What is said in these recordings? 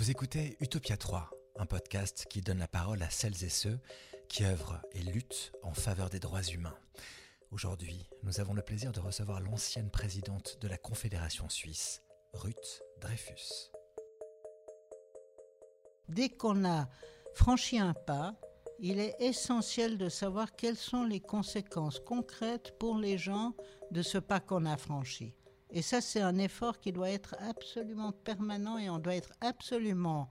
Vous écoutez Utopia 3, un podcast qui donne la parole à celles et ceux qui œuvrent et luttent en faveur des droits humains. Aujourd'hui, nous avons le plaisir de recevoir l'ancienne présidente de la Confédération suisse, Ruth Dreyfus. Dès qu'on a franchi un pas, il est essentiel de savoir quelles sont les conséquences concrètes pour les gens de ce pas qu'on a franchi. Et ça, c'est un effort qui doit être absolument permanent et on doit être absolument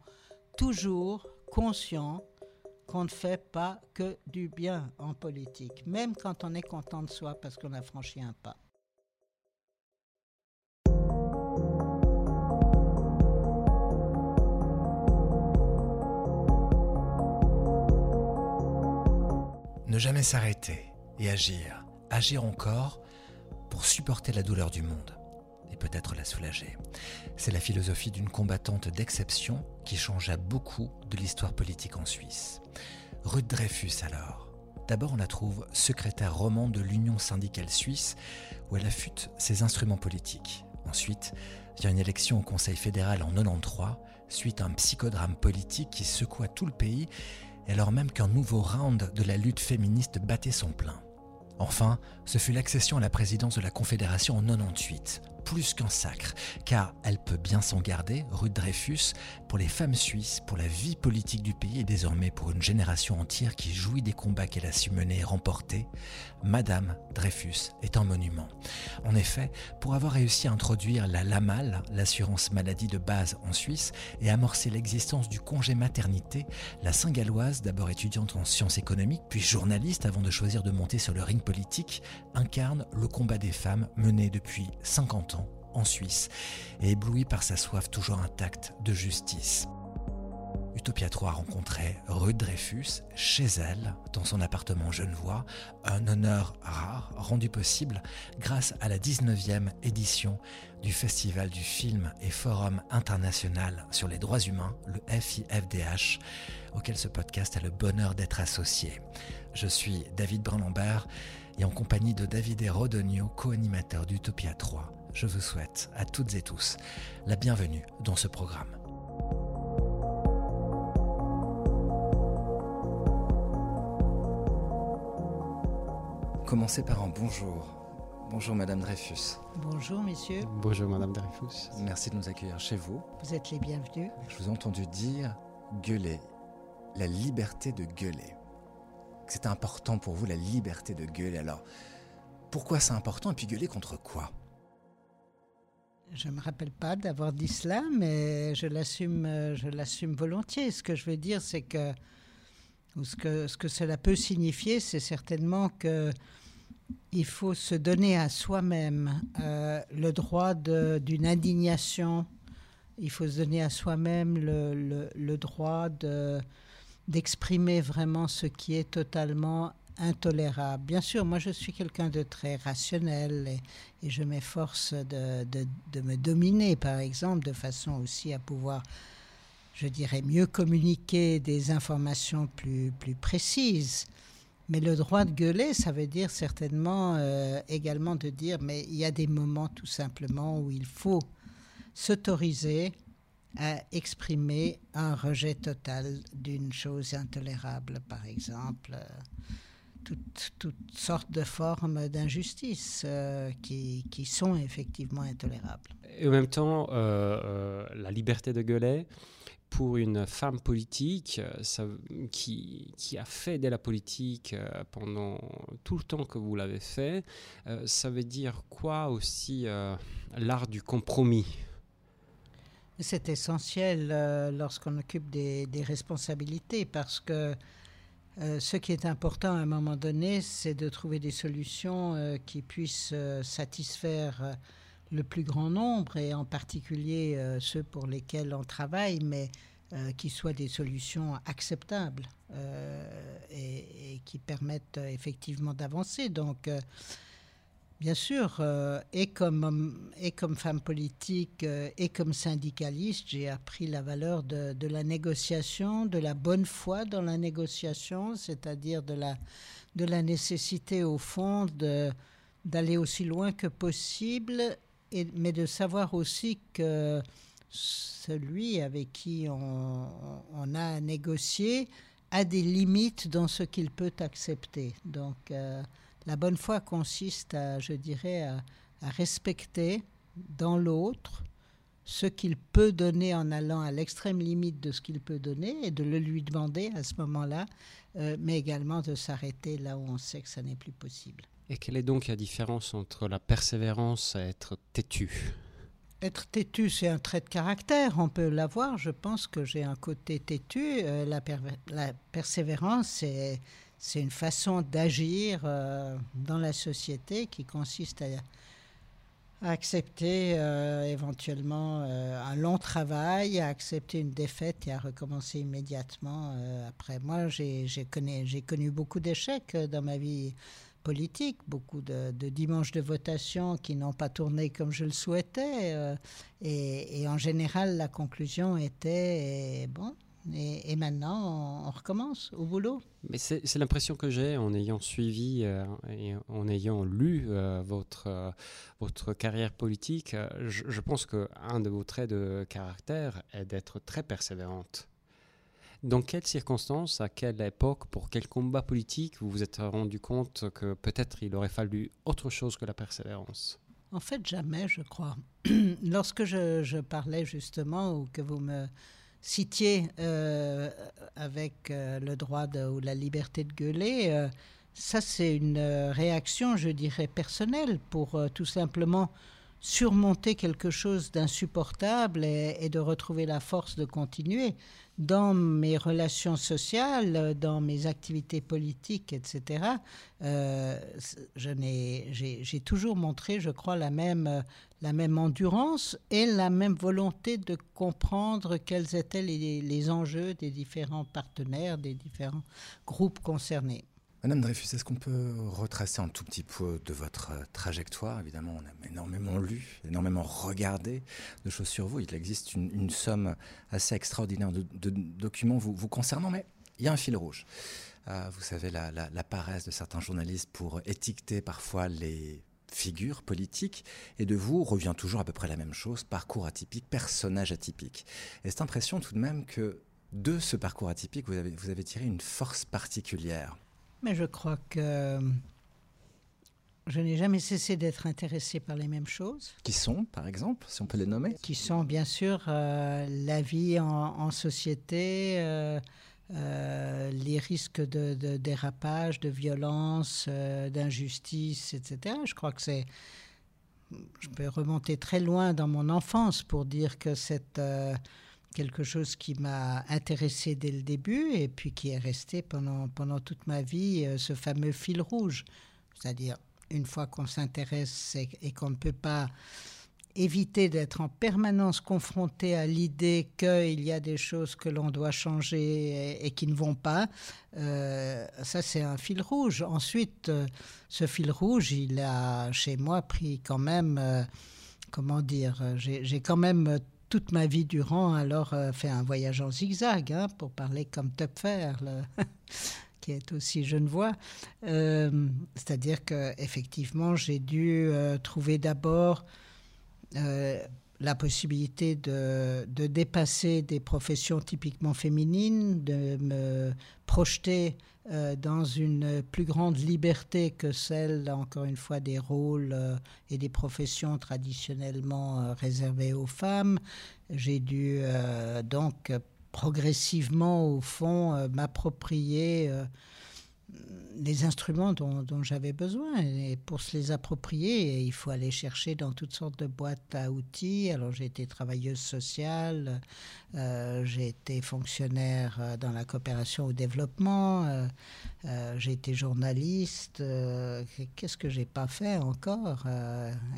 toujours conscient qu'on ne fait pas que du bien en politique, même quand on est content de soi parce qu'on a franchi un pas. Ne jamais s'arrêter et agir, agir encore pour supporter la douleur du monde et peut-être la soulager. C'est la philosophie d'une combattante d'exception qui changea beaucoup de l'histoire politique en Suisse. Ruth Dreyfus alors. D'abord, on la trouve secrétaire roman de l'Union syndicale suisse, où elle affûte ses instruments politiques. Ensuite, vient une élection au Conseil fédéral en 93, suite à un psychodrame politique qui secoua tout le pays alors même qu'un nouveau round de la lutte féministe battait son plein. Enfin, ce fut l'accession à la présidence de la Confédération en 98, plus qu'un sacre, car elle peut bien s'en garder, Ruth Dreyfus, pour les femmes suisses, pour la vie politique du pays et désormais pour une génération entière qui jouit des combats qu'elle a su mener et remporter, Madame Dreyfus est un monument. En effet, pour avoir réussi à introduire la LAMAL, l'assurance maladie de base en Suisse, et amorcer l'existence du congé maternité, la Saint-Galloise, d'abord étudiante en sciences économiques, puis journaliste avant de choisir de monter sur le ring politique, incarne le combat des femmes mené depuis 50 ans en Suisse et ébloui par sa soif toujours intacte de justice. Utopia 3 rencontrait Ruth Dreyfus chez elle, dans son appartement genevois, un honneur rare rendu possible grâce à la 19e édition du Festival du film et Forum international sur les droits humains, le FIFDH, auquel ce podcast a le bonheur d'être associé. Je suis David Brun-Lambert et en compagnie de David et Rodonio, co-animateur d'Utopia 3, je vous souhaite à toutes et tous la bienvenue dans ce programme. Commencez par un bonjour. Bonjour Madame Dreyfus. Bonjour messieurs. Bonjour Madame Dreyfus. Merci de nous accueillir chez vous. Vous êtes les bienvenus. Je vous ai entendu dire gueuler, la liberté de gueuler. C'est important pour vous la liberté de gueuler. Alors, pourquoi c'est important et puis gueuler contre quoi? Je ne me rappelle pas d'avoir dit cela, mais je l'assume, je l'assume volontiers. Ce que je veux dire, c'est que ce, que ce que cela peut signifier, c'est certainement que il faut se donner à soi-même euh, le droit d'une indignation. Il faut se donner à soi-même le, le, droit de, d'exprimer vraiment ce qui est totalement intolérable. Bien sûr, moi je suis quelqu'un de très rationnel et, je m'efforce de, de, me dominer, par exemple, de façon aussi à pouvoir, je dirais, mieux communiquer des informations plus, plus précises. Mais le droit de gueuler, ça veut dire certainement euh, également de dire, mais il y a des moments tout simplement où il faut s'autoriser à exprimer un rejet total d'une chose intolérable, par exemple. Euh, toutes, sortes de formes d'injustice euh, qui, qui, sont effectivement intolérables. Et en même temps, euh, euh, la liberté de gueuler, pour une femme politique ça, qui, qui, a fait de la politique pendant tout le temps que vous l'avez fait, ça veut dire quoi aussi l'art du compromis? C'est essentiel lorsqu'on occupe des, des, responsabilités parce que euh, ce qui est important à un moment donné, c'est de trouver des solutions euh, qui puissent euh, satisfaire le plus grand nombre, et en particulier ceux pour lesquels on travaille, mais qui soient des solutions acceptables et, et, qui permettent effectivement d'avancer. Donc, Bien sûr, euh, et, comme, et comme femme politique euh, et comme syndicaliste, j'ai appris la valeur de, la négociation, de la bonne foi dans la négociation, c'est-à-dire de la, de la nécessité au fond d'aller aussi loin que possible, mais de savoir aussi que celui avec qui on, a à négocier a des limites dans ce qu'il peut accepter. Donc euh, la bonne foi consiste à, je dirais, à, respecter dans l'autre ce qu'il peut donner en allant à l'extrême limite de ce qu'il peut donner et de le lui demander à ce moment-là, euh, mais également de s'arrêter là où on sait que ça n'est plus possible. Et quelle est donc la différence entre la persévérance et être têtu? Être têtu, c'est un trait de caractère, on peut l'avoir. Je pense que j'ai un côté têtu. Euh, la, persévérance, c'est une façon d'agir euh, dans la société qui consiste à, accepter euh, éventuellement un long travail, à accepter une défaite et à recommencer immédiatement après. Moi, j'ai connu beaucoup d'échecs dans ma vie politique, beaucoup de, dimanches de votation qui n'ont pas tourné comme je le souhaitais. Euh, et, en général, la conclusion était bon. Et, maintenant, on, recommence au boulot. Mais c'est l'impression que j'ai en ayant suivi euh, et en ayant lu euh, votre, votre carrière politique. Je, je pense qu'un de vos traits de caractère est d'être très persévérante. Dans quelles circonstances, à quelle époque, pour quel combat politique vous vous êtes rendu compte que peut-être il aurait fallu autre chose que la persévérance? En fait, jamais, je crois. Lorsque je, parlais justement, ou que vous me citiez euh, avec euh, le droit ou la liberté de gueuler, euh, ça c'est une réaction, je dirais, personnelle pour tout simplement surmonter quelque chose d'insupportable et, de retrouver la force de continuer dans mes relations sociales, dans mes activités politiques, etc., euh, j'ai toujours montré, je crois, la même, endurance et la même volonté de comprendre quels étaient les enjeux des différents partenaires, des différents groupes concernés. Madame Dreyfus, est-ce qu'on peut retracer un tout petit peu de votre trajectoire? Évidemment, on a énormément lu, énormément regardé de choses sur vous. Il existe une, somme assez extraordinaire de, documents vous, concernant, mais il y a un fil rouge. Euh, vous savez, la, paresse de certains journalistes pour étiqueter parfois les figures politiques, et de vous revient toujours à peu près la même chose, parcours atypique, personnage atypique. Et cette impression tout de même que de ce parcours atypique, vous avez tiré une force particulière. Mais je crois que je n'ai jamais cessé d'être intéressé par les mêmes choses. Qui sont, par exemple, si on peut les nommer Qui sont, bien sûr, euh, la vie en, société, euh, euh, les risques de, dérapage, de violence, d'injustice, etc. Je crois que c'est... Je peux remonter très loin dans mon enfance pour dire que cette quelque chose qui m'a intéressé dès le début et puis qui est resté pendant, pendant toute ma vie, euh, ce fameux fil rouge. C'est-à-dire, une fois qu'on s'intéresse et, qu'on ne peut pas éviter d'être en permanence confronté à l'idée qu'il y a des choses que l'on doit changer et, qui ne vont pas, euh, ça c'est un fil rouge. Ensuite, euh, ce fil rouge, il a chez moi pris quand même, comment dire, j'ai quand même toute ma vie durant alors euh, fait un voyage en zigzag, hein, pour parler comme Töpfer, qui est aussi genevois. Euh, C'est-à-dire que effectivement, j'ai dû euh, trouver d'abord euh, la possibilité de, de, dépasser des professions typiquement féminines, de me projeter euh, dans une plus grande liberté que celle, encore une fois, des rôles euh, et des professions traditionnellement euh, réservées aux femmes. J'ai dû donc progressivement, au fond, m'approprier les instruments dont, j'avais besoin. Et pour se les approprier, il faut aller chercher dans toutes sortes de boîtes à outils. Alors j'ai été travailleuse sociale, euh, j'ai été fonctionnaire euh, dans la coopération au développement, euh, j'ai été journaliste. Qu'est-ce que j'ai pas fait encore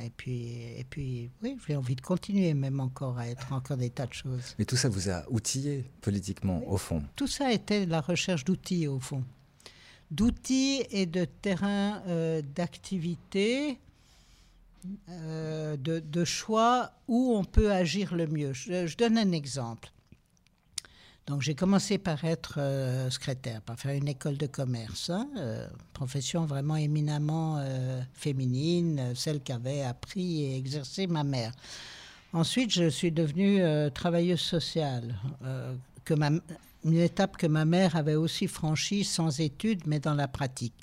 Et puis, et puis, oui, j'ai envie de continuer même encore à être encore des tas de choses. Mais tout ça vous a outillé politiquement, au fond? Tout ça été la recherche d'outils, au fond d'outils et de terrains euh, d'activité, euh, de, choix où on peut agir le mieux. Je, donne un exemple. Donc j'ai commencé par être euh, secrétaire, par faire une école de commerce, hein, profession vraiment éminemment féminine, celle qu'avait appris et exercé ma mère. Ensuite, je suis devenue travailleuse sociale, que ma, une étape que ma mère avait aussi franchie sans études, mais dans la pratique.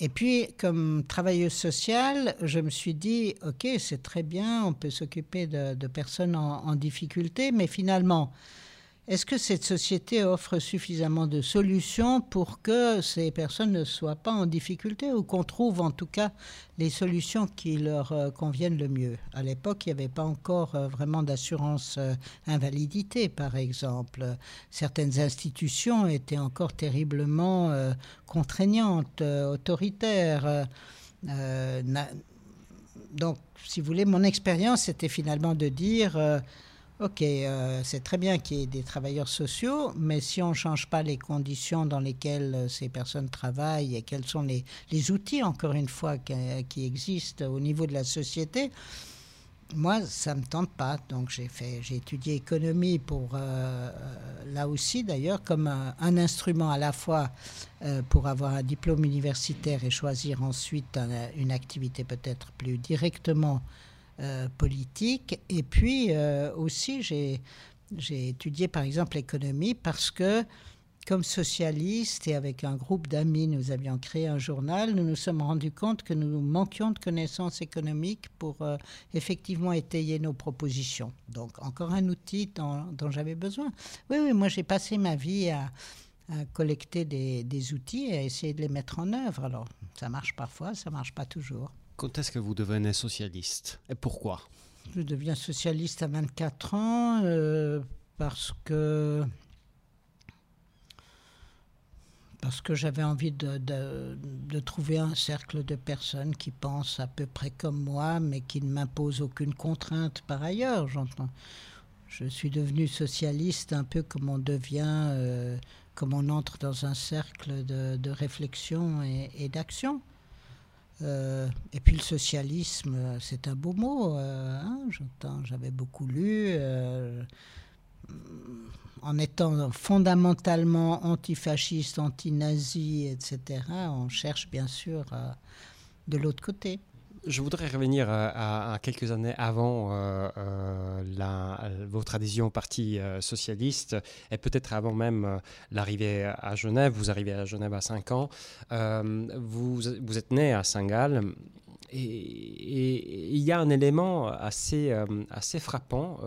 Et puis, comme travailleuse sociale, je me suis dit, OK, c'est très bien, on peut s'occuper de, personnes en, difficulté, mais finalement, est-ce que cette société offre suffisamment de solutions pour que ces personnes ne soient pas en difficulté ou qu'on trouve en tout cas les solutions qui leur euh, conviennent le mieux? À l'époque, il n'y avait pas encore euh, vraiment d'assurance euh, invalidité, par exemple. Certaines institutions étaient encore terriblement contraignantes, autoritaires. donc, si vous voulez, mon expérience, c'était finalement de dire Ok, euh, c'est très bien qu'il y ait des travailleurs sociaux, mais si on ne change pas les conditions dans lesquelles euh, ces personnes travaillent et quels sont les, outils, encore une fois, qui, existent au niveau de la société, moi, ça ne me tente pas. Donc, j'ai fait, j'ai étudié économie pour, euh, là aussi d'ailleurs, comme un, instrument à la fois pour avoir un diplôme universitaire et choisir ensuite une activité peut-être plus directement euh, politique. Et puis euh, aussi, j'ai étudié par exemple l'économie parce que comme socialiste et avec un groupe d'amis, nous avions créé un journal, nous nous sommes rendus compte que nous manquions de connaissances économiques pour euh, effectivement étayer nos propositions. Donc encore un outil dont, j'avais besoin. Oui, oui, moi j'ai passé ma vie à, collecter des, des, outils et à essayer de les mettre en œuvre. Alors ça marche parfois, ça marche pas toujours. Quand est-ce que vous devenez socialiste et pourquoi? Je deviens socialiste à 24 ans euh, parce que parce que j'avais envie de, de, trouver un cercle de personnes qui pensent à peu près comme moi, mais qui ne m'imposent aucune contrainte par ailleurs. J'entends. Je suis devenu socialiste un peu comme on devient, euh, comme on entre dans un cercle de, réflexion et d'action. Euh, et puis le socialisme, c'est un beau mot. Euh, hein, j'avais beaucoup lu. Euh, en étant fondamentalement antifasciste, anti-nazi, etc., on cherche bien sûr de l'autre côté. Je voudrais revenir à, quelques années avant euh, euh, votre adhésion au Parti euh, socialiste et peut-être avant même l'arrivée à Genève. Vous arrivez à Genève à 5 ans. Vous, vous, êtes né à Saint-Gall. Et il y a un élément assez, assez frappant,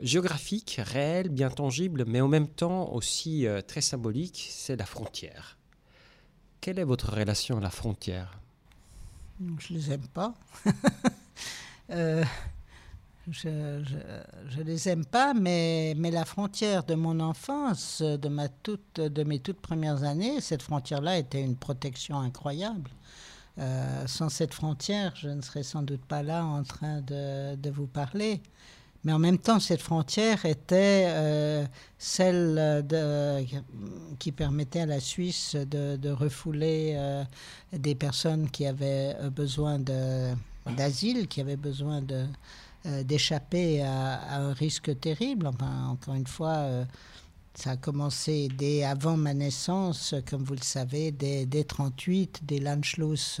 géographique, réel, bien tangible, mais en même temps aussi très symbolique, c'est la frontière. Quelle est votre relation à la frontière? Je les aime pas. Euh, je les aime pas, mais, mais la frontière de mon enfance, de, ma toute, de mes toutes premières années, cette frontière-là était une protection incroyable. Euh, sans cette frontière, je ne serais sans doute pas là en train de vous parler. Mais en même temps, cette frontière était euh, celle qui permettait à la Suisse de, refouler euh, des personnes qui avaient besoin d'asile, qui avaient besoin euh, d'échapper à, un risque terrible. Enfin, encore une fois, ça a commencé dès avant ma naissance, comme vous le savez, dès, dès 38, dès l'Anschluss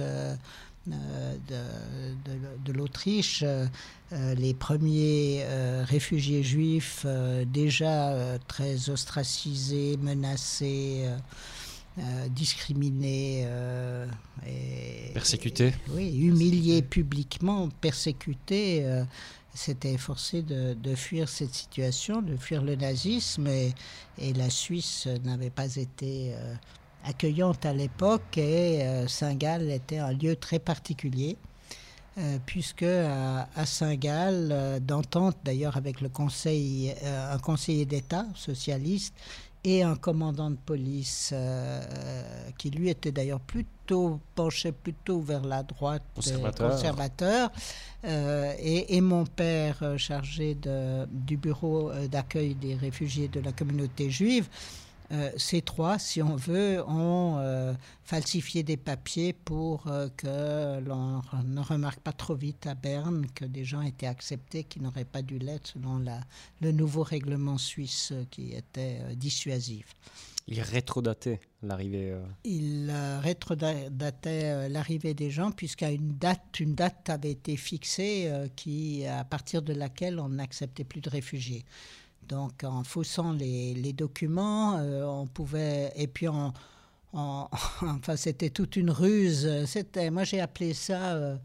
euh, de, l'Autriche, euh, les premiers euh, réfugiés juifs déjà très ostracisés, menacés. discriminés et persécutés. Oui, humiliés publiquement, persécutés, s'étaient forcés de, fuir cette situation, de fuir le nazisme et, et la Suisse n'avait pas été accueillante à l'époque et euh, Saint-Gall était un lieu très particulier. Euh, puisque à, Saint-Gall, euh, d'entente d'ailleurs avec le conseil, un conseiller d'État socialiste et un commandant de police qui lui était d'ailleurs plutôt penché plutôt vers la droite conservateur, et, et, mon père chargé de, du bureau d'accueil des réfugiés de la communauté juive euh, ces trois, si on veut, ont euh, falsifié des papiers pour que l'on ne remarque pas trop vite à Berne que des gens étaient acceptés qui n'auraient pas dû l'être selon la, le nouveau règlement suisse qui était dissuasif. Il rétrodatait l'arrivée. Euh. Il euh, rétrodatait euh, l'arrivée des gens puisqu'à une date, une date avait été fixée qui, à partir de laquelle on n'acceptait plus de réfugiés. Donc en faussant les, documents, on pouvait et puis en, enfin c'était toute une ruse. C'était, moi j'ai appelé ça.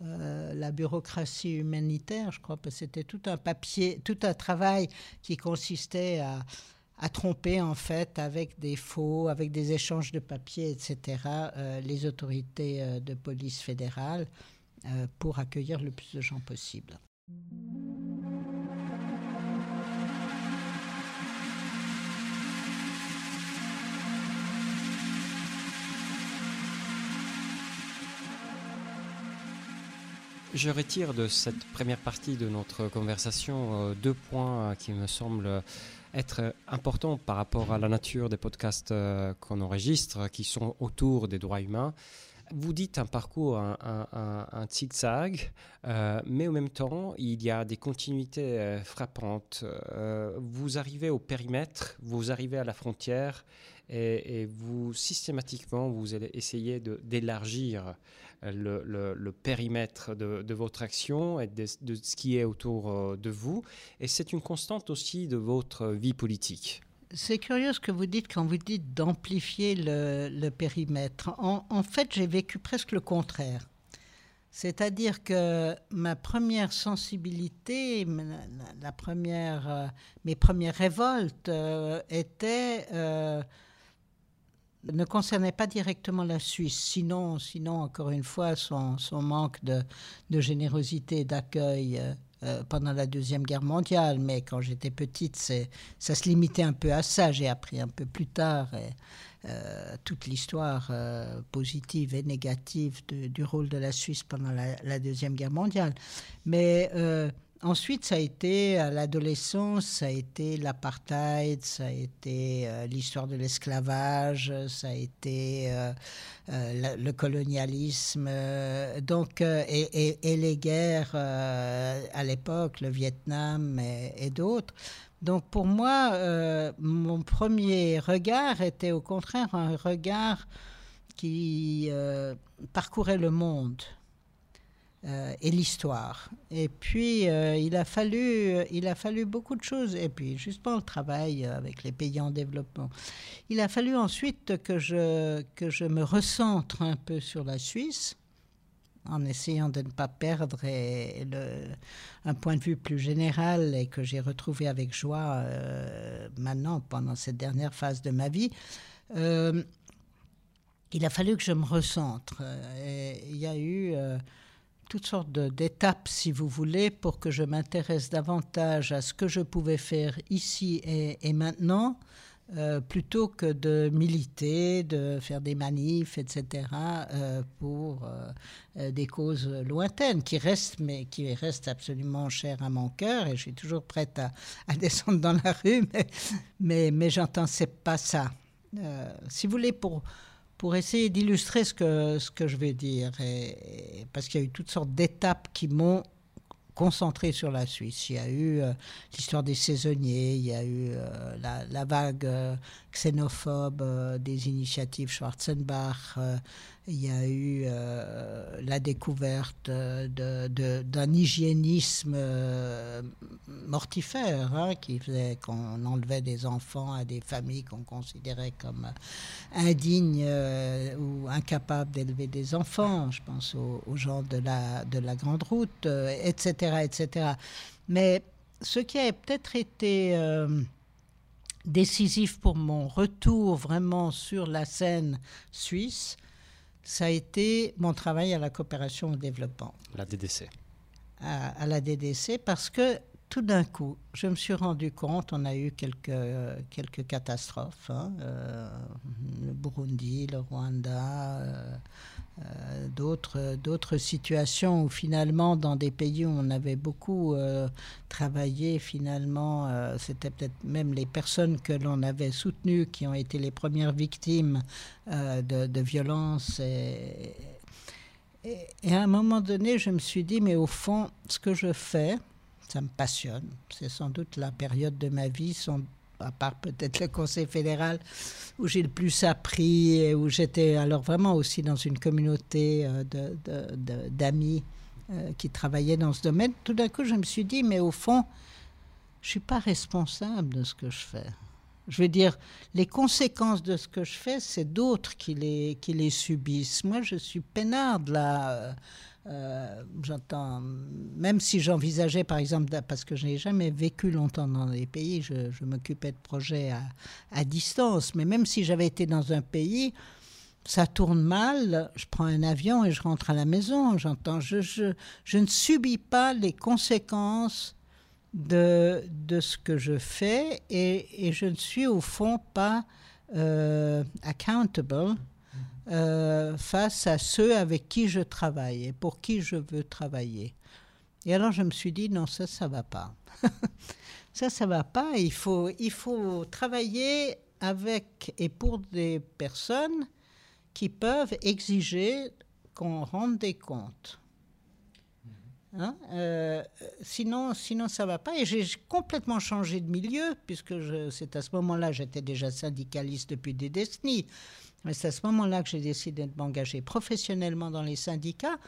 la bureaucratie humanitaire, je crois, parce que c'était tout un papier, tout un travail qui consistait à, à tromper en fait avec des faux, avec des échanges de papiers, etc., euh, les autorités euh, de police fédérale euh, pour accueillir le plus de gens possible. Je retire de cette première partie de notre conversation deux points qui me semblent être important par rapport à la nature des podcasts euh, qu'on enregistre, qui sont autour des droits humains. Vous dites un parcours, un, zigzag, euh, mais en même temps, il y a des continuités euh, frappantes. vous arrivez au périmètre, vous arrivez à la frontière, et, et vous, systématiquement, vous allez essayer d'élargir le, périmètre de, votre action et de, ce qui est autour euh, de vous. Et c'est une constante aussi de votre vie politique. C'est curieux ce que vous dites quand vous dites d'amplifier le, périmètre. En, fait, j'ai vécu presque le contraire. C'est-à-dire que ma première sensibilité, la, première, euh, mes premières révoltes euh, étaient ne concernait pas directement la Suisse. Sinon, sinon encore une fois, son, manque de, générosité d'accueil euh, euh, pendant la Deuxième Guerre mondiale. Mais quand j'étais petite, ça se limitait un peu à ça. J'ai appris un peu plus tard euh, toute l'histoire positive et négative du rôle de la Suisse pendant la, la Deuxième Guerre mondiale. Mais Ensuite, ça a été à l'adolescence, ça a été l'apartheid, ça a été euh, l'histoire de l'esclavage, ça a été euh, euh, le colonialisme, donc et, les guerres à l'époque, le Vietnam et, d'autres. Donc pour moi, mon premier regard était au contraire un regard qui parcourait le monde. Euh, et l'histoire. Et puis, euh, il, a fallu, il a fallu beaucoup de choses. Et puis, justement, le travail avec les pays en développement. Il a fallu ensuite que je, que je me recentre un peu sur la Suisse, en essayant de ne pas perdre un point de vue plus général et que j'ai retrouvé avec joie euh, maintenant, pendant cette dernière phase de ma vie. il a fallu que je me recentre. Il y a eu toutes sortes d'étapes, si vous voulez, pour que je m'intéresse davantage à ce que je pouvais faire ici et, maintenant, euh, plutôt que de militer, de faire des manifs, etc., euh, pour euh, des causes lointaines qui restent, mais qui restent absolument chères à mon cœur. Et je suis toujours prête à, descendre dans la rue, mais, mais, mais j'entends, c'est pas ça. si vous voulez, pour pour essayer d'illustrer ce que, ce que je vais dire, parce qu'il y a eu toutes sortes d'étapes qui m'ont concentré sur la Suisse. Il y a eu euh, l'histoire des saisonniers, il y a eu euh, la, vague euh, xénophobe des initiatives Schwarzenbach, il y a eu euh, la découverte d'un hygiénisme euh, mortifère hein, qui faisait qu'on enlevait des enfants à des familles qu'on considérait comme indignes euh, ou incapables d'élever des enfants. Je pense aux, gens de la, de la Grande Route, etc., etc. Mais ce qui a peut-être été décisif pour mon retour vraiment sur la scène suisse, ça a été mon travail à la coopération au développement. La DDC. À, la DDC parce que tout d'un coup, je me suis rendu compte, on a eu quelques, quelques catastrophes, hein, euh, le Burundi, le Rwanda, euh, euh, d'autres, d'autres situations où finalement, dans des pays où on avait beaucoup euh, travaillé, finalement, euh, c'était peut-être même les personnes que l'on avait soutenues qui ont été les premières victimes de, de violences. Et, à un moment donné, je me suis dit, mais au fond, ce que je fais, ça me passionne. C'est sans doute la période de ma vie, à part peut-être le Conseil fédéral, où j'ai le plus appris et où j'étais alors vraiment aussi dans une communauté euh, d'amis euh, qui travaillaient dans ce domaine. Tout d'un coup, je me suis dit, mais au fond, je ne suis pas responsable de ce que je fais. Je veux dire, les conséquences de ce que je fais, c'est d'autres qui les, qui les subissent. Moi, je suis peinarde là. Euh, j'entends, même si j'envisageais, par exemple, parce que je n'ai jamais vécu longtemps dans des pays, je, m'occupais de projets à, distance, mais même si j'avais été dans un pays, ça tourne mal, je prends un avion et je rentre à la maison, j'entends, je, ne subis pas les conséquences de, ce que je fais et, et je ne suis au fond pas euh, accountable euh, face à ceux avec qui je travaille et pour qui je veux travailler. Et alors je me suis dit, non, ça, ça va pas. ça, ça va pas. Il faut, il faut travailler avec et pour des personnes qui peuvent exiger qu'on rende des comptes. Hein euh, sinon, sinon, ça va pas. Et j'ai complètement changé de milieu, puisque c'est à ce moment-là, j'étais déjà syndicaliste depuis des décennies. C'est à ce moment-là que j'ai décidé de m'engager professionnellement dans les syndicats.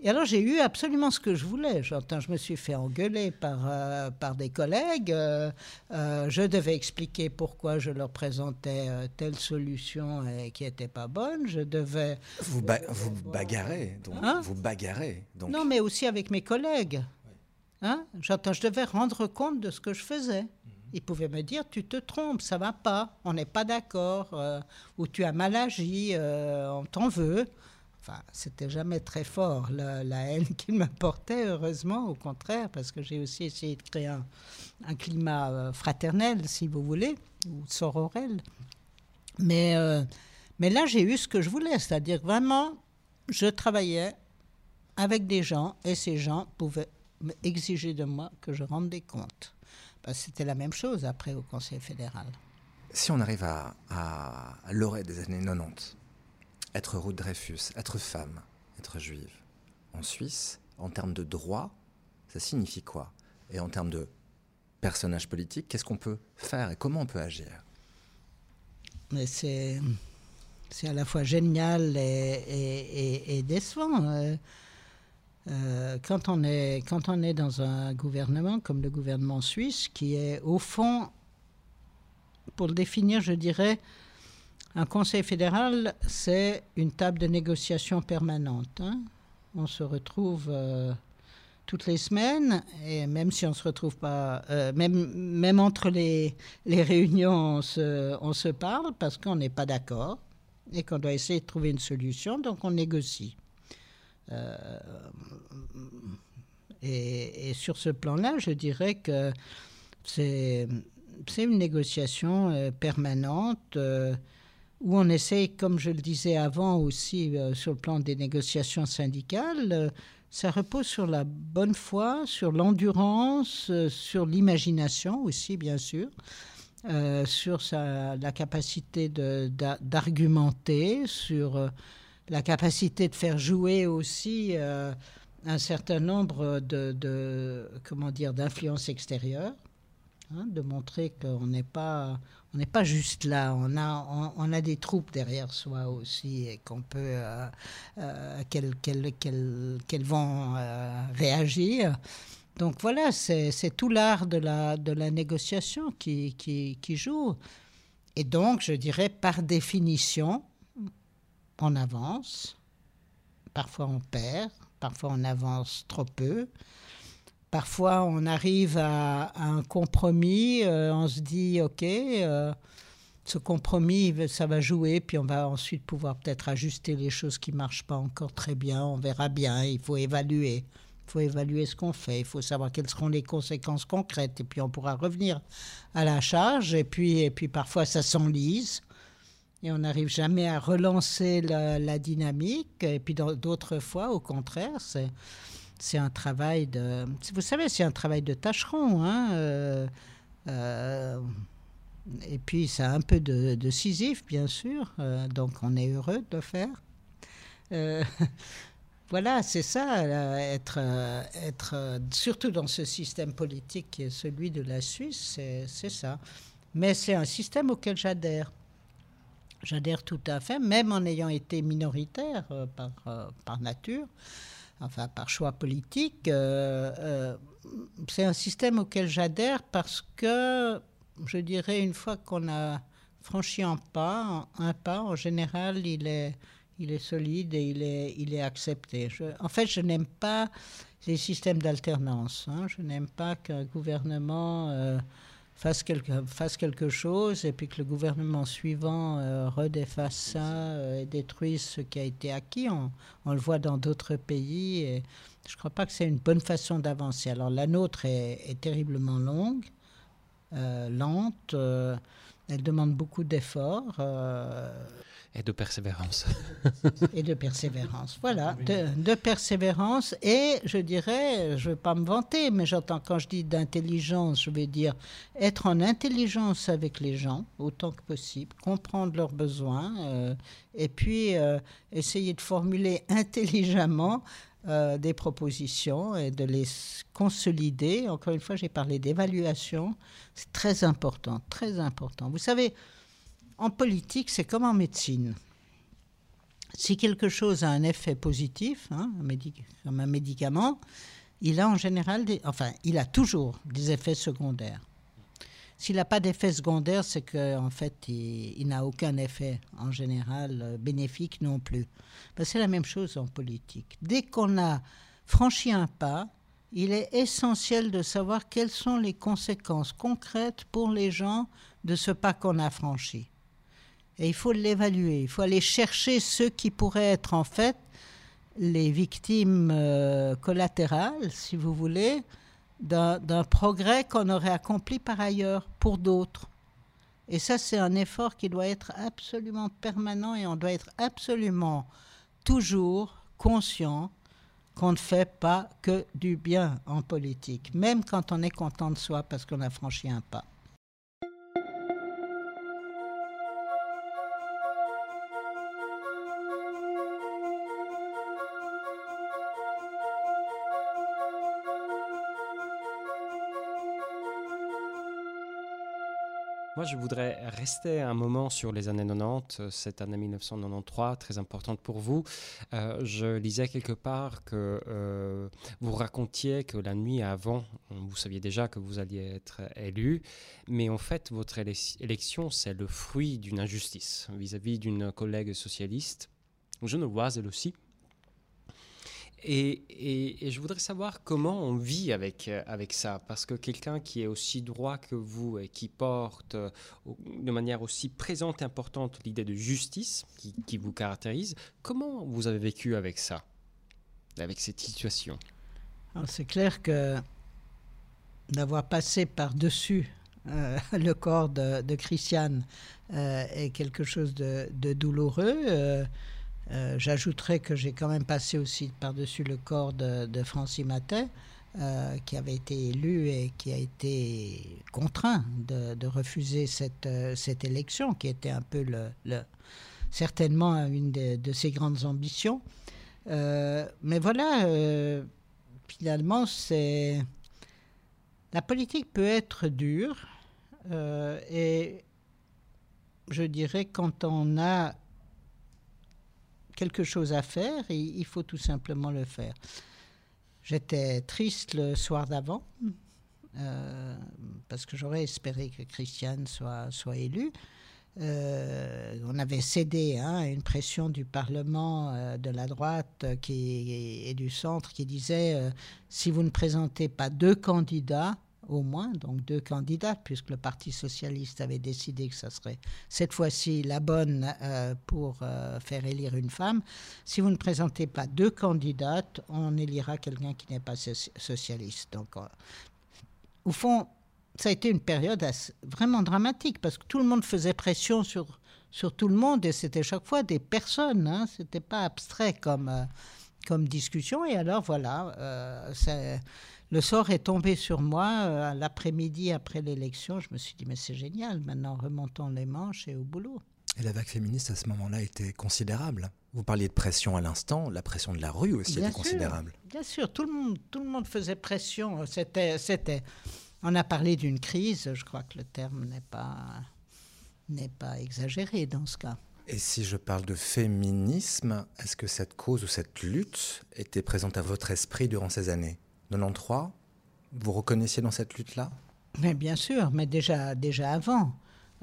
Et alors j'ai eu absolument ce que je voulais. J'entends, je me suis fait engueuler par, euh, par des collègues. Euh, euh, je devais expliquer pourquoi je leur présentais telle solution qui n'était pas bonne. Je devais... Vous, vous bagarrez, donc. Hein? Vous bagarrez. Donc. Non, mais aussi avec mes collègues. Hein? J'entends, je devais rendre compte de ce que je faisais. Il pouvait me dire tu te trompes, ça va pas, on n'est pas d'accord, euh, ou tu as mal agi, euh, on t'en veut. Enfin, c'était jamais très fort la, haine qu'il me portait, heureusement, au contraire, parce que j'ai aussi essayé de créer un, climat euh, fraternel, si vous voulez, ou sororel. Mais, mais là, j'ai eu ce que je voulais, c'est-à-dire vraiment, je travaillais avec des gens et ces gens pouvaient exiger de moi que je rende des comptes. Bah, c'était la même chose après au Conseil fédéral. Si on arrive à, à, l'orée des années 90, être Ruth Dreyfus, être femme, être juive, en Suisse, en termes de droit, ça signifie quoi? Et en termes de personnage politique, qu'est-ce qu'on peut faire et comment on peut agir? Mais c'est, c'est à la fois génial et, et, et décevant. Euh, euh, quand, on est, quand on est dans un gouvernement comme le gouvernement suisse, qui est au fond, pour le définir, je dirais, un conseil fédéral, c'est une table de négociation permanente. Hein. On se retrouve euh, toutes les semaines, et même si on ne se retrouve pas, euh, même, même entre les, les réunions, on se, on se parle parce qu'on n'est pas d'accord et qu'on doit essayer de trouver une solution, donc on négocie. Euh, et, sur ce plan-là, je dirais que c'est une négociation euh, permanente euh, où on essaie, comme je le disais avant aussi sur le plan des négociations syndicales, ça repose sur la bonne foi, sur l'endurance, sur l'imagination aussi, bien sûr. sur la capacité d'argumenter, sur la capacité de faire jouer aussi euh, un certain nombre de, comment dire d'influences extérieures, hein, de montrer qu'on n'est pas on n'est pas juste là, on a on, a des troupes derrière soi aussi et qu'on peut euh, euh, qu'elles vont réagir. Donc voilà, c'est tout l'art de la, de la négociation qui, qui, qui joue. Et donc, je dirais par définition, on avance, parfois on perd, parfois on avance trop peu, parfois on arrive à, un compromis, euh, on se dit ok, euh, ce compromis ça va jouer, puis on va ensuite pouvoir peut-être ajuster les choses qui marchent pas encore très bien, on verra bien, il faut évaluer. Il faut évaluer ce qu'on fait, il faut savoir quelles seront les conséquences concrètes, et puis on pourra revenir à la charge, et puis, et puis parfois ça s'enlise, et on n'arrive jamais à relancer la, dynamique. Et puis d'autres fois, au contraire, c'est un travail de. Vous savez, c'est un travail de tâcheron. Hein, euh, euh, et puis, c'est un peu de, de bien sûr. Euh, donc, on est heureux de le faire. voilà, c'est ça, être, être, surtout dans ce système politique qui est celui de la Suisse, c'est ça. Mais c'est un système auquel j'adhère. J'adhère tout à fait, même en ayant été minoritaire euh, par, euh, par nature, enfin par choix politique. Euh, c'est un système auquel j'adhère parce que, je dirais, une fois qu'on a franchi un pas, un pas, en général, il est, il est solide et il est, il est accepté. en fait, je n'aime pas les systèmes d'alternance. Hein. Je n'aime pas qu'un gouvernement fasse quelque, fasse quelque chose et puis que le gouvernement suivant euh, redéfasse ça euh, et détruise ce qui a été acquis. On, on le voit dans d'autres pays et je ne crois pas que c'est une bonne façon d'avancer. Alors la nôtre est, terriblement longue, euh, lente, elle demande beaucoup d'efforts. Et de persévérance. et de persévérance, voilà, de, persévérance. Et je dirais, je ne veux pas me vanter, mais j'entends quand je dis d'intelligence, je vais dire être en intelligence avec les gens autant que possible, comprendre leurs besoins, euh, et puis euh, essayer de formuler intelligemment euh, des propositions et de les consolider. Encore une fois, j'ai parlé d'évaluation. C'est très important, très important. Vous savez, en politique, c'est comme en médecine. Si quelque chose a un effet positif, hein, comme un médicament, il a en général, des, enfin, il a toujours des effets secondaires. S'il n'a pas d'effet secondaire, c'est qu'en en fait, il, n'a aucun effet en général euh, bénéfique non plus. Ben, c'est la même chose en politique. Dès qu'on a franchi un pas, il est essentiel de savoir quelles sont les conséquences concrètes pour les gens de ce pas qu'on a franchi. Et il faut l'évaluer. Il faut aller chercher ceux qui pourraient être en fait les victimes euh, collatérales, si vous voulez, d'un progrès qu'on aurait accompli par ailleurs pour d'autres. Et ça, c'est un effort qui doit être absolument permanent et on doit être absolument toujours conscient qu'on ne fait pas que du bien en politique, même quand on est content de soi parce qu'on a franchi un pas. Moi, je voudrais rester un moment sur les années 90, cette année 1993, très importante pour vous. Euh, je lisais quelque part que euh, vous racontiez que la nuit avant, vous saviez déjà que vous alliez être élu, mais en fait, votre élection, c'est le fruit d'une injustice vis-à-vis d'une collègue socialiste, genevoise elle aussi, et, je voudrais savoir comment on vit avec, euh, avec ça, parce que quelqu'un qui est aussi droit que vous et qui porte euh, de manière aussi présente et importante l'idée de justice qui, vous caractérise, comment vous avez vécu avec ça, avec cette situation? C'est clair que d'avoir passé par-dessus euh, le corps de, Christiane est quelque chose de, douloureux. J'ajouterais que j'ai quand même passé aussi par-dessus le corps de, de Francis Matet, euh, qui avait été élu et qui a été contraint de, refuser cette, euh, cette, élection, qui était un peu le, certainement une de, ses grandes ambitions. mais voilà, finalement, c'est la politique peut être dure et je dirais quand on a quelque chose à faire et il faut tout simplement le faire. J'étais triste le soir d'avant euh, parce que j'aurais espéré que Christiane soit, soit élue. Euh, on avait cédé hein, à une pression du Parlement euh, de la droite qui, et du centre qui disait si vous ne présentez pas deux candidats, au moins, donc deux candidats, puisque le Parti socialiste avait décidé que ça serait cette fois-ci la bonne euh, pour euh, faire élire une femme. Si vous ne présentez pas deux candidates, on élira quelqu'un qui n'est pas socialiste. Donc, euh, au fond, ça a été une période vraiment dramatique, parce que tout le monde faisait pression sur, sur tout le monde et c'était chaque fois des personnes. Hein, c'était pas abstrait comme, comme discussion. Et alors voilà, euh, le sort est tombé sur moi l'après-midi après l'élection. Je me suis dit, mais c'est génial, maintenant remontons les manches et au boulot. Et la vague féministe à ce moment-là était considérable. Vous parliez de pression à l'instant, la pression de la rue aussi était considérable. Bien sûr, tout le monde, tout le monde faisait pression. C'était, c'était. On a parlé d'une crise. Je crois que le terme n'est pas n'est pas exagéré dans ce cas. Et si je parle de féminisme, est-ce que cette cause ou cette lutte était présente à votre esprit durant ces années? 93 Vous reconnaissiez dans cette lutte-là? Mais bien sûr, mais déjà, déjà avant.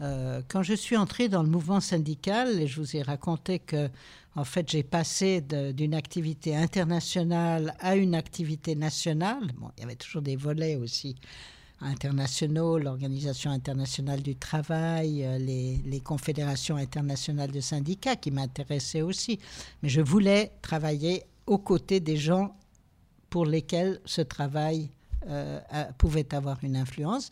Euh, quand je suis entrée dans le mouvement syndical, et je vous ai raconté que, en fait, j'ai passé d'une activité internationale à une activité nationale. Bon, il y avait toujours des volets aussi internationaux, l'Organisation internationale du travail, euh, les, les, confédérations internationales de syndicats qui m'intéressaient aussi. Mais je voulais travailler aux côtés des gens pour lesquels ce travail euh, pouvait avoir une influence.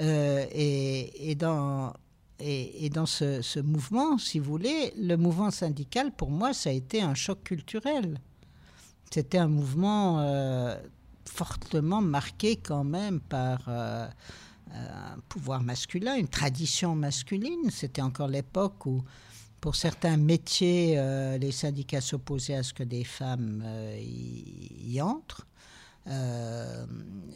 et, et, dans, et, dans ce, mouvement, si vous voulez, le mouvement syndical, pour moi, ça a été un choc culturel. C'était un mouvement euh, fortement marqué quand même par euh, un pouvoir masculin, une tradition masculine. C'était encore l'époque où, pour certains métiers, euh, les syndicats s'opposaient à ce que des femmes y entrent. Euh,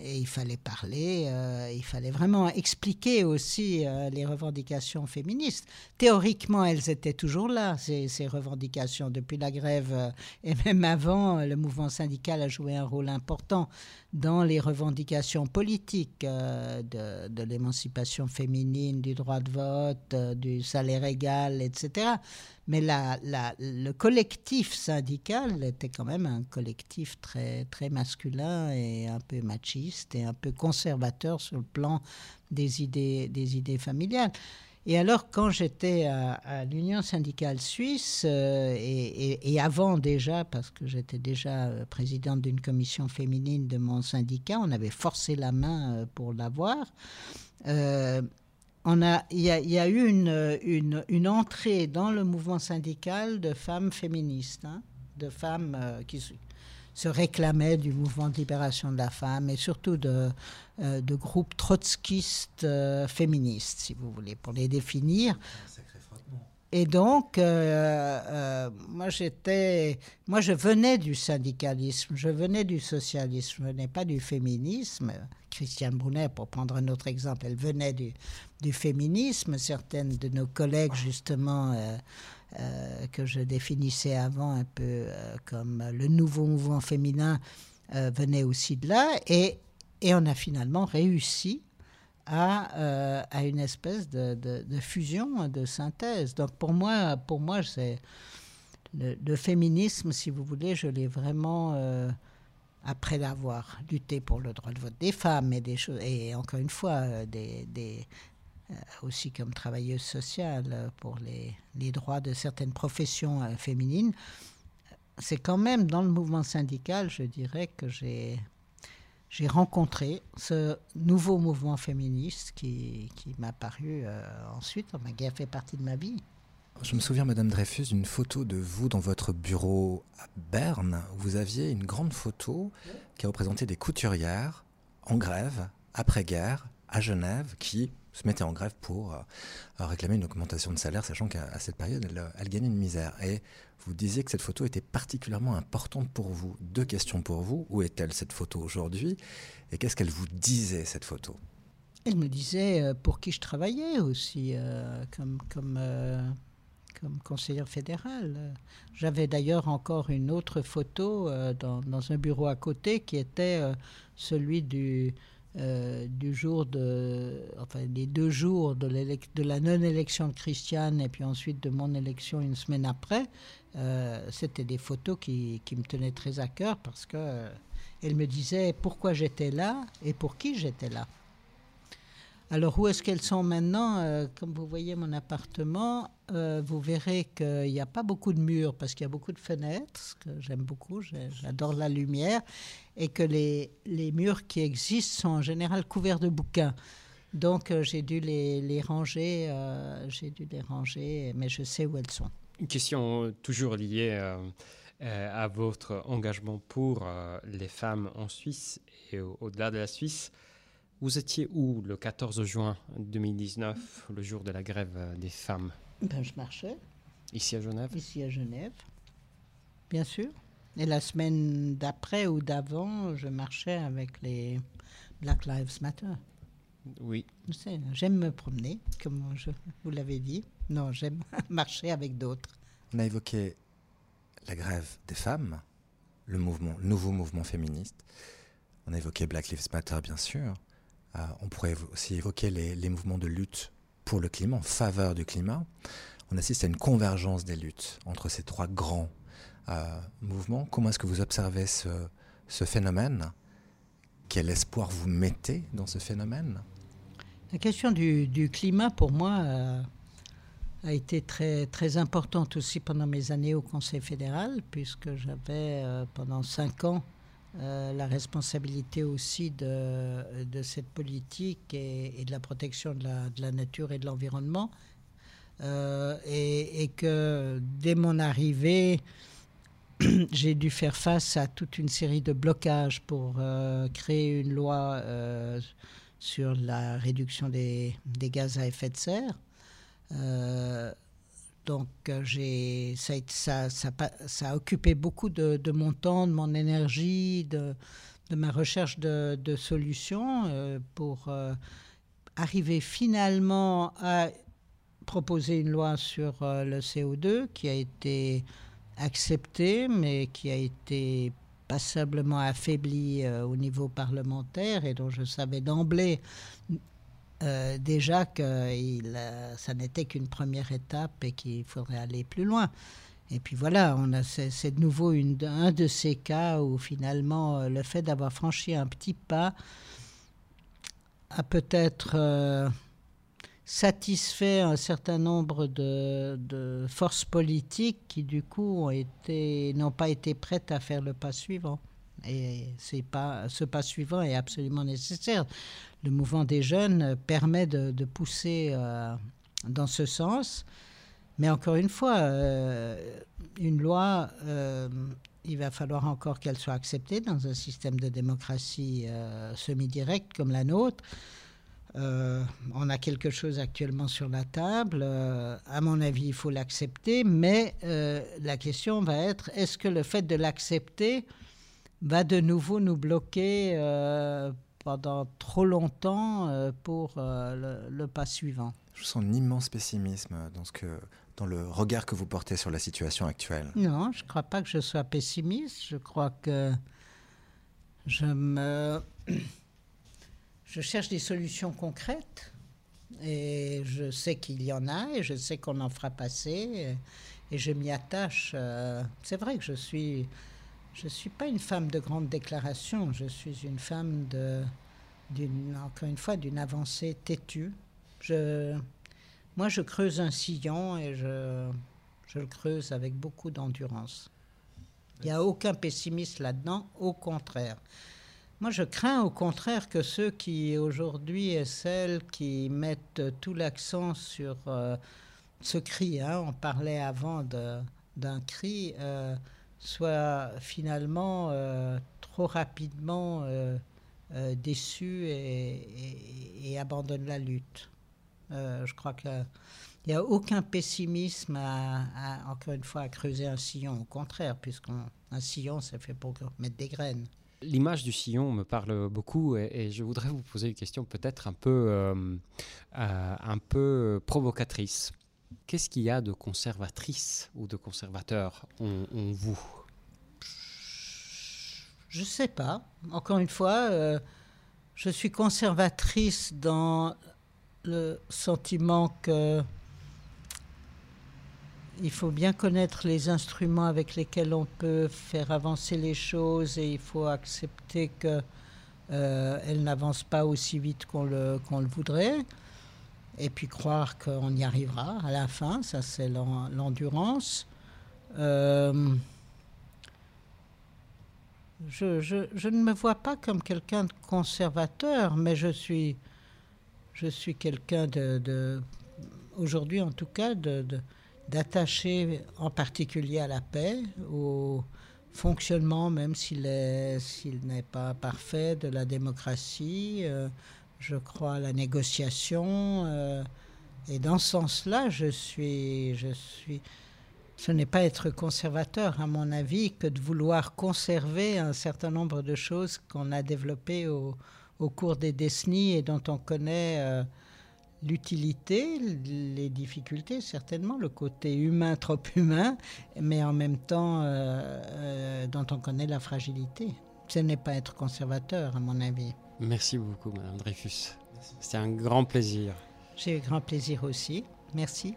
et il fallait parler, euh, il fallait vraiment expliquer aussi euh, les revendications féministes. Théoriquement, elles étaient toujours là, ces revendications. Depuis la grève et même avant, le mouvement syndical a joué un rôle important dans les revendications politiques de, de l'émancipation féminine, du droit de vote, du salaire égal, etc. Mais le collectif syndical était quand même un collectif très, très masculin et un peu machiste et un peu conservateur sur le plan des idées, des idées familiales. Et alors, quand j'étais à, l'Union syndicale suisse, euh, et, avant déjà, parce que j'étais déjà euh, présidente d'une commission féminine de mon syndicat, on avait forcé la main euh, pour l'avoir. Euh, il y, a, eu une, entrée dans le mouvement syndical de femmes féministes, hein, de femmes euh, qui se réclamaient du mouvement de libération de la femme et surtout de, euh, groupes trotskistes euh, féministes, si vous voulez, pour les définir. Et donc, moi, j'étais, moi, je venais du syndicalisme, je venais du socialisme, je venais pas du féminisme. Christiane Brunet, pour prendre un autre exemple, elle venait du, du féminisme. Certaines de nos collègues, justement, euh, euh, que je définissais avant un peu euh, comme le nouveau mouvement féminin, venaient aussi de là. Et, et on a finalement réussi à, à une espèce de, de, fusion, de synthèse. Donc pour moi, pour moi c'est le, féminisme, si vous voulez, je l'ai vraiment après avoir lutté pour le droit de vote des femmes et des choses, et encore une fois, euh, des, euh, aussi comme travailleuse sociale euh, pour les, les droits de certaines professions féminines, c'est quand même dans le mouvement syndical, je dirais que j'ai j'ai rencontré ce nouveau mouvement féministe qui, qui m'a paru ensuite, qui a fait partie de ma vie. Je me souviens, Madame Dreyfus, d'une photo de vous dans votre bureau à Berne. Vous aviez une grande photo qui représentait des couturières en grève, après-guerre, à Genève, qui se mettaient en grève pour euh, réclamer une augmentation de salaire, sachant qu'à cette période, elles, elles gagnaient une misère. Et vous disiez que cette photo était particulièrement importante pour vous. Deux questions pour vous. Où est-elle cette photo aujourd'hui? Et qu'est-ce qu'elle vous disait, cette photo? Elle me disait euh, pour qui je travaillais aussi, euh, comme... comme comme conseillère fédérale. J'avais d'ailleurs encore une autre photo euh, dans, dans, un bureau à côté qui était euh, celui du, euh, du jour de, enfin, les deux jours de, de la non-élection de Christiane et puis ensuite de mon élection une semaine après. C'était des photos qui, qui, me tenaient très à cœur parce que elle me disait pourquoi j'étais là et pour qui j'étais là. Alors où est-ce qu'elles sont maintenant? Euh, Comme vous voyez mon appartement, euh, vous verrez qu'il n'y a pas beaucoup de murs parce qu'il y a beaucoup de fenêtres, ce que j'aime beaucoup, j'adore la lumière, et que les, les, murs qui existent sont en général couverts de bouquins. Donc j'ai dû les, les ranger, j'ai dû les ranger, mais je sais où elles sont. Une question toujours liée à votre engagement pour les femmes en Suisse et au-delà de la Suisse. Vous étiez où le 14 juin 2019, le jour de la grève des femmes? Ben, Je marchais. Ici à Genève? Ici à Genève, bien sûr. Et la semaine d'après ou d'avant, je marchais avec les Black Lives Matter. Oui. J'aime me promener, comme je vous l'avais dit. Non, j'aime marcher avec d'autres. On a évoqué la grève des femmes, le mouvement, le nouveau mouvement féministe. On a évoqué Black Lives Matter, bien sûr. Euh, on pourrait aussi évoquer les, mouvements de lutte pour le climat, en faveur du climat. On assiste à une convergence des luttes entre ces trois grands euh, mouvements. Comment est-ce que vous observez ce, phénomène? Quel espoir vous mettez dans ce phénomène? La question du, climat, pour moi, euh, a été très, très importante aussi pendant mes années au Conseil fédéral, puisque j'avais pendant cinq ans euh, la responsabilité aussi de, cette politique et, de la protection de la, nature et de l'environnement. Euh, et, que dès mon arrivée, j'ai dû faire face à toute une série de blocages pour euh, créer une loi sur la réduction des, gaz à effet de serre. Donc, euh, ça, a occupé beaucoup de, mon temps, de mon énergie, de, de ma recherche de, solutions euh, pour euh, arriver finalement à proposer une loi sur le CO2 qui a été acceptée, mais qui a été passablement affaiblie au niveau parlementaire et dont je savais d'emblée euh, déjà que euh, ça n'était qu'une première étape et qu'il faudrait aller plus loin. Et puis voilà, on a, c'est, de nouveau un de ces cas où finalement euh, le fait d'avoir franchi un petit pas a peut-être satisfait un certain nombre de, forces politiques qui du coup n'ont pas été prêtes à faire le pas suivant. Et ce pas suivant est absolument nécessaire le mouvement des jeunes permet de, pousser euh, dans ce sens. Mais encore une fois, euh, une loi, euh, il va falloir encore qu'elle soit acceptée dans un système de démocratie semi-directe comme la nôtre. on a quelque chose actuellement sur la table. à mon avis, il faut l'accepter. Mais la question va être, est-ce que le fait de l'accepter va de nouveau nous bloquer pendant trop longtemps euh, pour euh, le, pas suivant. Je sens un immense pessimisme dans, ce que, dans le regard que vous portez sur la situation actuelle. Non, je ne crois pas que je sois pessimiste. Je crois que je me... Je cherche des solutions concrètes et je sais qu'il y en a et je sais qu'on en fera passer et, je m'y attache. Euh, c'est vrai que je suis je ne suis pas une femme de grande déclaration, je suis une femme d'une, encore une fois, d'une avancée têtue. Moi, je creuse un sillon et je, je le creuse avec beaucoup d'endurance. Il n'y a aucun pessimiste là-dedans, au contraire. Moi, je crains au contraire que ceux qui aujourd'hui et celles qui mettent tout l'accent sur euh, ce cri, hein, on parlait avant d'un cri, euh, soit finalement euh, trop rapidement euh, euh, déçu et, et, abandonne la lutte. je crois qu'il n'y a aucun pessimisme à, encore une fois, creuser un sillon. Au contraire, puisqu'un sillon, c'est fait pour mettre des graines. L'image du sillon me parle beaucoup et, je voudrais vous poser une question peut-être un peu, un peu provocatrice. Qu'est-ce qu'il y a de conservatrice ou de conservateur en, vous? Je ne sais pas. Encore une fois, euh, je suis conservatrice dans le sentiment que il faut bien connaître les instruments avec lesquels on peut faire avancer les choses et il faut accepter qu'elles euh, n'avancent pas aussi vite qu'on le, qu'on le voudrait et puis croire qu'on y arrivera à la fin, ça c'est l'endurance. Euh, je, ne me vois pas comme quelqu'un de conservateur, mais je suis, je suis quelqu'un de, aujourd'hui en tout cas, d'attaché en particulier à la paix, au fonctionnement, même s'il n'est pas parfait, de la démocratie. Euh, je crois à la négociation. Euh, et dans ce sens-là, je suis, je suis. Ce n'est pas être conservateur, à mon avis, que de vouloir conserver un certain nombre de choses qu'on a développées au, cours des décennies et dont on connaît euh, l'utilité, les difficultés, certainement, le côté humain, trop humain, mais en même temps euh, dont on connaît la fragilité. Ce n'est pas être conservateur, à mon avis. Merci beaucoup, Madame Dreyfus. C'était un grand plaisir. J'ai eu grand plaisir aussi. Merci.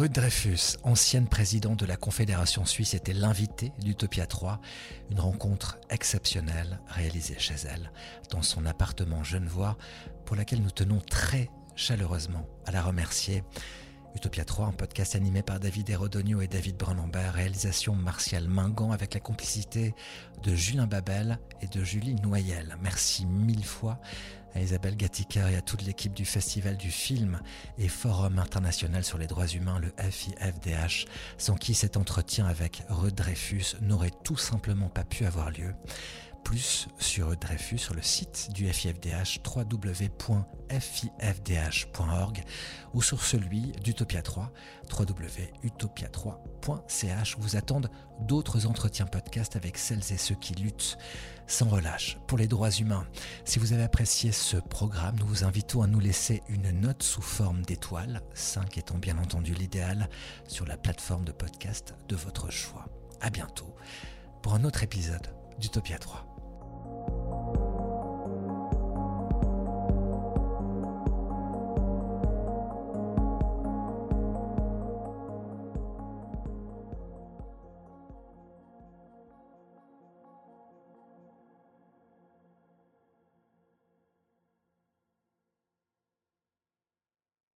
Ruth Dreyfus, ancienne présidente de la Confédération suisse, était l'invitée d'Utopia 3, une rencontre exceptionnelle réalisée chez elle, dans son appartement genevois, pour laquelle nous tenons très chaleureusement à la remercier. Utopia 3, un podcast animé par David Hérodonio et David Brunambert, réalisation Martial Mingan avec la complicité de Julien Babel et de Julie Noyel. Merci mille fois à Isabelle Gattiker et à toute l'équipe du Festival du film et Forum international sur les droits humains, le FIFDH, sans qui cet entretien avec Ruth Dreyfus n'aurait tout simplement pas pu avoir lieu. Plus sur Dreyfus sur le site du FIFDH www.fifdh.org ou sur celui d'Utopia 3 www.utopia3.ch où vous attendent d'autres entretiens podcast avec celles et ceux qui luttent sans relâche pour les droits humains. Si vous avez apprécié ce programme, nous vous invitons à nous laisser une note sous forme d'étoiles, 5 étant bien entendu l'idéal, sur la plateforme de podcast de votre choix. À bientôt pour un autre épisode d'Utopia 3.